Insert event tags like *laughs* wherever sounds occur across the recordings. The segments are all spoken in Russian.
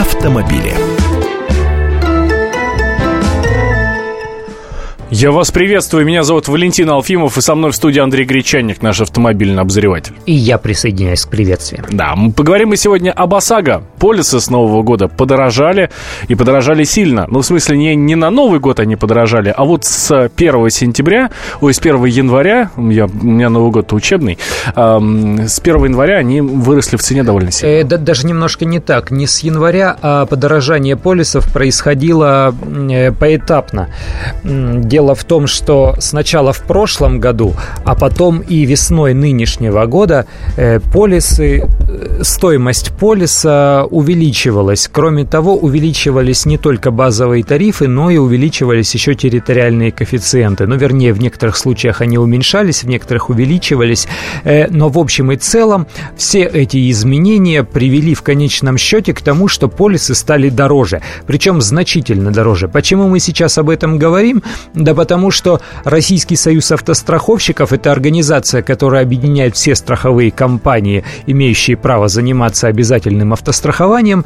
автомобили. Я вас приветствую. Меня зовут Валентин Алфимов, и со мной в студии Андрей Гречанник, наш автомобильный обозреватель. И я присоединяюсь к приветствиям. Да, мы поговорим мы сегодня об ОСАГО. Полисы с Нового года подорожали, и подорожали сильно. Ну, в смысле, не, не на Новый год они подорожали, а вот с 1 сентября, ой, с 1 января, я, у меня Новый год учебный, эм, с 1 января они выросли в цене довольно сильно. Э, да, даже немножко не так. Не с января, а подорожание полисов происходило э, поэтапно. Дело в том, что сначала в прошлом году, а потом и весной нынешнего года э, полисы, э, стоимость полиса увеличивалась. Кроме того, увеличивались не только базовые тарифы, но и увеличивались еще территориальные коэффициенты. Ну, вернее, в некоторых случаях они уменьшались, в некоторых увеличивались. Э, но в общем и целом все эти изменения привели в конечном счете к тому, что полисы стали дороже. Причем значительно дороже. Почему мы сейчас об этом говорим? Да потому что Российский союз автостраховщиков – это организация, которая объединяет все страховые компании, имеющие право заниматься обязательным автострахованием.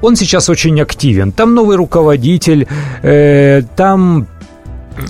Он сейчас очень активен. Там новый руководитель, э, там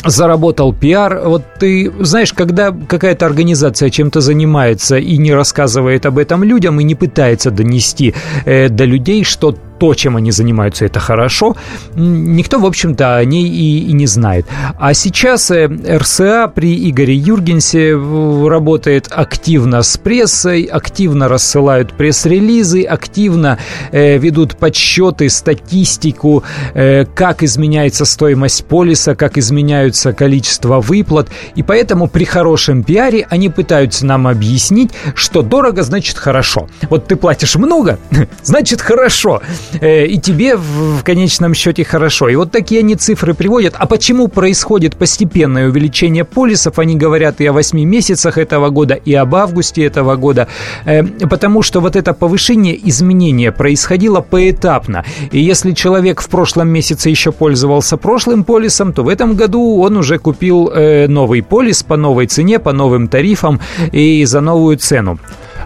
заработал пиар. Вот ты знаешь, когда какая-то организация чем-то занимается и не рассказывает об этом людям и не пытается донести э, до людей, что то, чем они занимаются, это хорошо. Никто, в общем-то, о ней и, и не знает. А сейчас э, РСА при Игоре Юргенсе э, работает активно с прессой, активно рассылают пресс-релизы, активно э, ведут подсчеты, статистику, э, как изменяется стоимость полиса, как изменяются количество выплат. И поэтому при хорошем пиаре они пытаются нам объяснить, что дорого значит хорошо. Вот ты платишь много, *laughs* значит хорошо. Э, и тебе в конечном счете хорошо. И вот такие они цифры приводят. А почему происходит постепенное увеличение полисов? Они говорят и о 8 месяцах этого года, и об августе этого года. Э, потому что вот это повышение, изменение происходило поэтапно. И если человек в прошлом месяце еще пользовался прошлым полисом, то в этом году он уже купил э, новый полис по новой цене, по новым тарифам и за новую цену.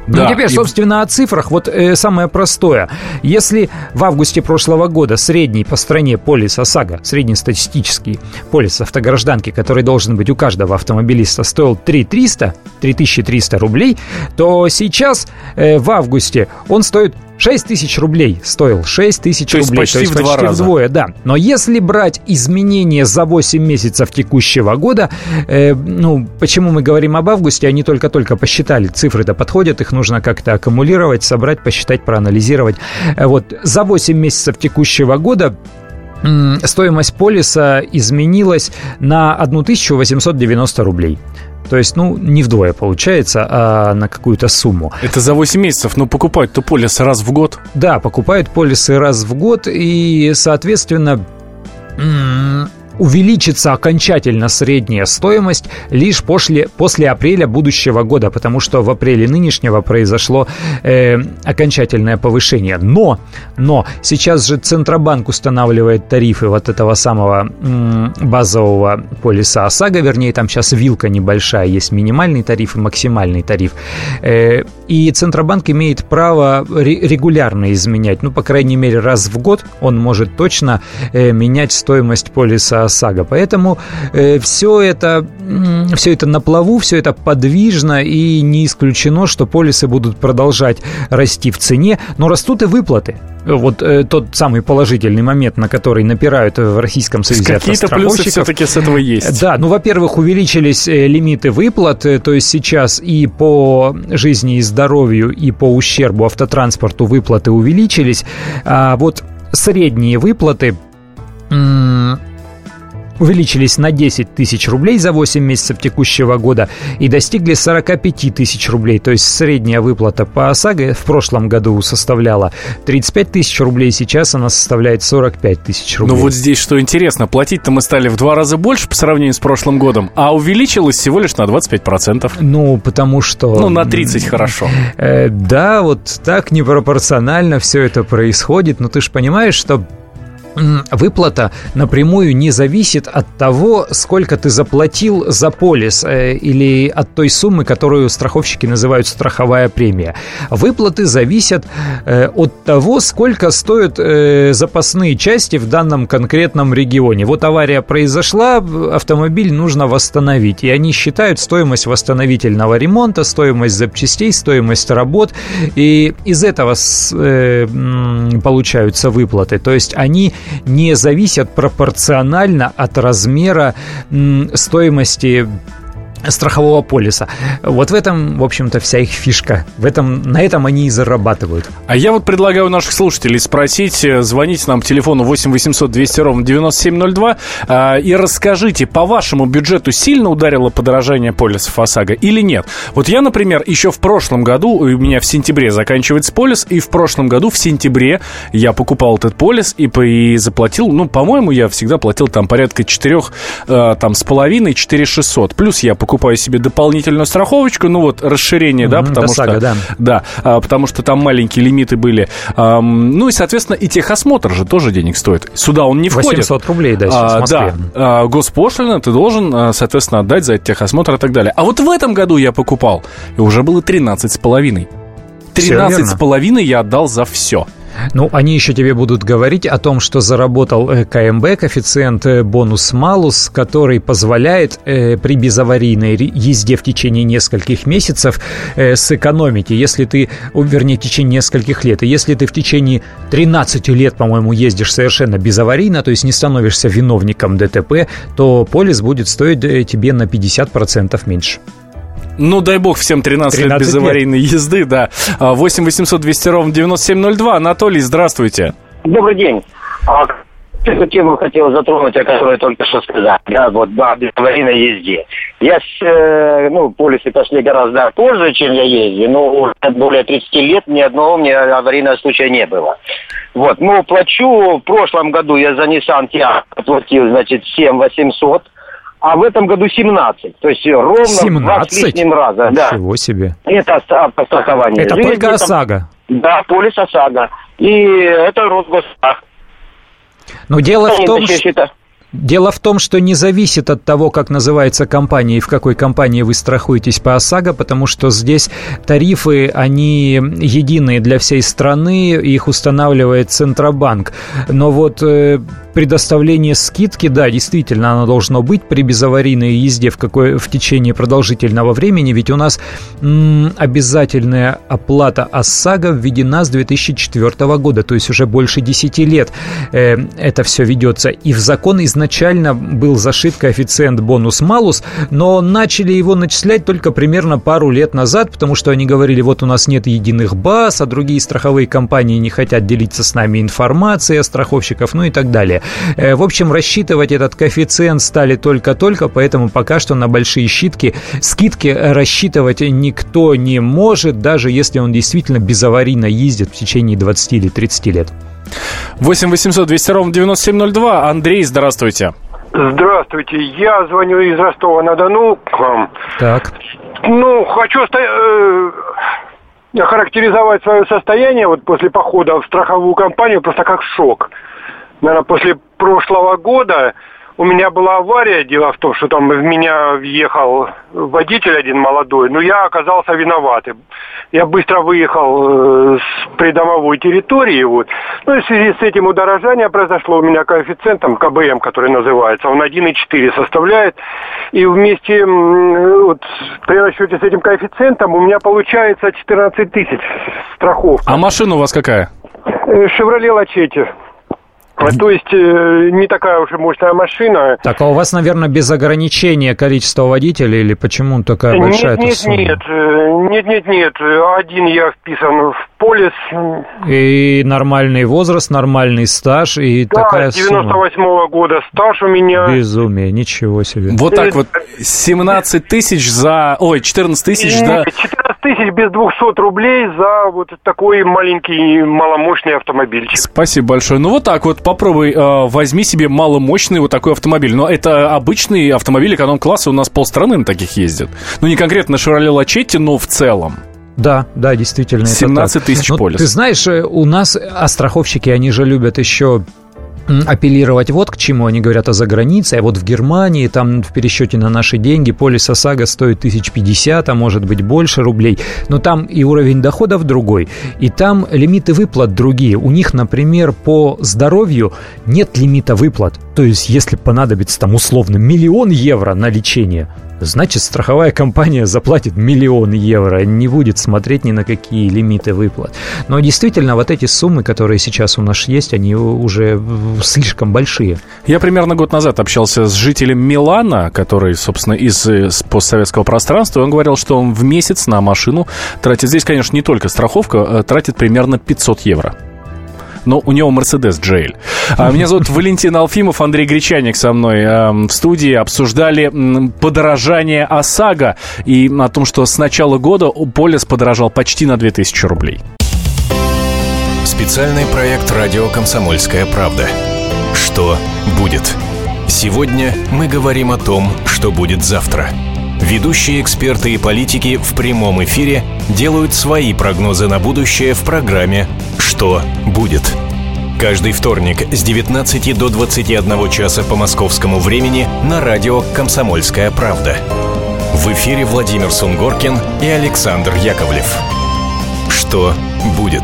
Да. Ну, теперь, собственно, о цифрах. Вот э, самое простое. Если в августе прошлого года средний по стране полис ОСАГО, среднестатистический полис автогражданки, который должен быть у каждого автомобилиста, стоил 3300, 3300 рублей, то сейчас э, в августе он стоит 6 тысяч рублей стоил. 6 тысяч рублей. Почти то есть в почти раза. вдвое, да. Но если брать изменения за 8 месяцев текущего года, э, ну, почему мы говорим об августе, они только-только посчитали. Цифры-то подходят, их нужно как-то аккумулировать, собрать, посчитать, проанализировать. Э, вот за 8 месяцев текущего года стоимость полиса изменилась на 1890 рублей. То есть, ну, не вдвое получается, а на какую-то сумму. Это за 8 месяцев, но покупают-то полис раз в год? Да, покупают полисы раз в год, и, соответственно, увеличится окончательно средняя стоимость лишь после, после апреля будущего года, потому что в апреле нынешнего произошло э, окончательное повышение. Но, но сейчас же Центробанк устанавливает тарифы вот этого самого м, базового полиса ОСАГО, вернее, там сейчас вилка небольшая, есть минимальный тариф и максимальный тариф. Э, и Центробанк имеет право регулярно изменять, ну, по крайней мере, раз в год он может точно э, менять стоимость полиса ОСАГО. Поэтому э, все, это, все это на плаву, все это подвижно, и не исключено, что полисы будут продолжать расти в цене, но растут и выплаты. Вот э, тот самый положительный момент, на который напирают в Российском Союзе Какие-то плюсы все-таки с этого есть. Да, ну, во-первых, увеличились э, лимиты выплат, э, то есть сейчас и по жизни и здоровью, и по ущербу автотранспорту выплаты увеличились, а вот средние выплаты увеличились на 10 тысяч рублей за 8 месяцев текущего года и достигли 45 тысяч рублей. То есть средняя выплата по ОСАГО в прошлом году составляла 35 тысяч рублей, сейчас она составляет 45 тысяч рублей. Ну вот здесь что интересно, платить-то мы стали в два раза больше по сравнению с прошлым годом, а увеличилось всего лишь на 25%. Ну, потому что... Ну, на 30 хорошо. Э, да, вот так непропорционально все это происходит, но ты же понимаешь, что выплата напрямую не зависит от того, сколько ты заплатил за полис э, или от той суммы, которую страховщики называют страховая премия. Выплаты зависят э, от того, сколько стоят э, запасные части в данном конкретном регионе. Вот авария произошла, автомобиль нужно восстановить, и они считают стоимость восстановительного ремонта, стоимость запчастей, стоимость работ, и из этого получаются выплаты. То есть они не зависят пропорционально от размера стоимости страхового полиса. Вот в этом, в общем-то, вся их фишка. В этом, на этом они и зарабатывают. А я вот предлагаю наших слушателей спросить, э, звоните нам по телефону 8 800 200 ровно 9702 э, и расскажите, по вашему бюджету сильно ударило подорожание полисов ОСАГО или нет? Вот я, например, еще в прошлом году, у меня в сентябре заканчивается полис, и в прошлом году в сентябре я покупал этот полис и, и заплатил, ну, по-моему, я всегда платил там порядка 4, э, там, с половиной, 4 600. Плюс я покупал покупаю себе дополнительную страховочку, ну вот расширение, mm-hmm, да, потому что... Сага, да. Да, а, потому что там маленькие лимиты были. А, ну и, соответственно, и техосмотр же тоже денег стоит. Сюда он не входит. 800 рублей, да, сейчас а, в Москве. Да, а, госпошлина ты должен, а, соответственно, отдать за техосмотр и так далее. А вот в этом году я покупал, и уже было 13 с половиной. 13 с половиной я отдал за все. Ну, они еще тебе будут говорить о том, что заработал э, КМБ, коэффициент э, бонус-малус, который позволяет э, при безаварийной езде в течение нескольких месяцев э, сэкономить. Если ты, вернее, в течение нескольких лет, и если ты в течение 13 лет, по-моему, ездишь совершенно безаварийно, то есть не становишься виновником ДТП, то полис будет стоить э, тебе на 50% меньше. Ну, дай бог всем 13, 13 лет без аварийной езды, да. 8 800 200 ровно 9702. Анатолий, здравствуйте. Добрый день. А, эту тему хотел затронуть, о которой только что сказал. Да, вот, да, без аварийной езде. Я, э, ну, полисы пошли гораздо позже, чем я езжу, но уже более 30 лет ни одного мне аварийного случая не было. Вот, ну, плачу, в прошлом году я за Nissan Tiago платил, значит, 7 800, а в этом году 17. То есть ровно 17? в с лишним раза. Ничего да. себе. Это автострахование. Это жизни, только ОСАГО? Да, полис ОСАГО. И это Росгострах. Но дело в том, что... Дело в том, что не зависит от того, как называется компания и в какой компании вы страхуетесь по ОСАГО, потому что здесь тарифы, они единые для всей страны, их устанавливает Центробанк. Но вот э, предоставление скидки, да, действительно, оно должно быть при безаварийной езде в, какой, в течение продолжительного времени, ведь у нас м, обязательная оплата ОСАГО введена с 2004 года, то есть уже больше 10 лет э, это все ведется. И в закон изначально был зашит коэффициент бонус-малус, но начали его начислять только примерно пару лет назад, потому что они говорили, вот у нас нет единых баз, а другие страховые компании не хотят делиться с нами информацией о страховщиков, ну и так далее. Э, в общем, рассчитывать этот коэффициент стали только-только, поэтому пока что на большие щитки, скидки рассчитывать никто не может, даже если он действительно безаварийно ездит в течение 20 или 30 лет. 8 800 200 ровно 9702. Андрей, здравствуйте. Здравствуйте, я звоню из Ростова-на-Дону к вам. Так. Ну, хочу э, характеризовать свое состояние вот после похода в страховую компанию просто как шок. Наверное, после прошлого года у меня была авария, дело в том, что там в меня въехал водитель один молодой, но я оказался виноватым. Я быстро выехал э, с придомовой территории, вот. Ну и в связи с этим удорожание произошло у меня коэффициентом КБМ, который называется, он 1,4 составляет. И вместе вот, при расчете с этим коэффициентом у меня получается 14 тысяч страховка. А машина у вас какая? Шевроле Лачете. То есть э, не такая уж и мощная машина. Так, а у вас, наверное, без ограничения количества водителей или почему такая большая нет, сумма? Нет, э, нет, нет, нет. Один я вписан в полис. И нормальный возраст, нормальный стаж и да, такая 98 -го года стаж у меня. Безумие, ничего себе. Вот так вот 17 тысяч за... Ой, 14 тысяч, да? 14 тысяч без 200 рублей за вот такой маленький маломощный автомобильчик. Спасибо большое. Ну вот так вот попробуй, э, возьми себе маломощный вот такой автомобиль. Но это обычный автомобиль эконом-класса, у нас полстраны на таких ездят. Ну, не конкретно на Шевроле Лачетти, но в целом. Да, да, действительно. 17 тысяч ну, полис. Ты знаешь, э, у нас, а страховщики, они же любят еще апеллировать вот к чему. Они говорят о загранице, а вот в Германии, там в пересчете на наши деньги полис ОСАГО стоит 1050, а может быть больше рублей. Но там и уровень доходов другой, и там лимиты выплат другие. У них, например, по здоровью нет лимита выплат. То есть, если понадобится там условно миллион евро на лечение, значит страховая компания заплатит миллион евро, не будет смотреть ни на какие лимиты выплат. Но действительно, вот эти суммы, которые сейчас у нас есть, они уже слишком большие. Я примерно год назад общался с жителем Милана, который, собственно, из, из постсоветского пространства, он говорил, что он в месяц на машину тратит, здесь, конечно, не только страховка, а тратит примерно 500 евро но у него Мерседес GL. А, *laughs* меня зовут Валентин Алфимов, Андрей Гречаник со мной в студии. Обсуждали подорожание ОСАГО и о том, что с начала года Полис подорожал почти на 2000 рублей. Специальный проект «Радио Комсомольская правда». Что будет? Сегодня мы говорим о том, что будет завтра – Ведущие эксперты и политики в прямом эфире делают свои прогнозы на будущее в программе «Что будет?». Каждый вторник с 19 до 21 часа по московскому времени на радио «Комсомольская правда». В эфире Владимир Сунгоркин и Александр Яковлев. «Что будет?».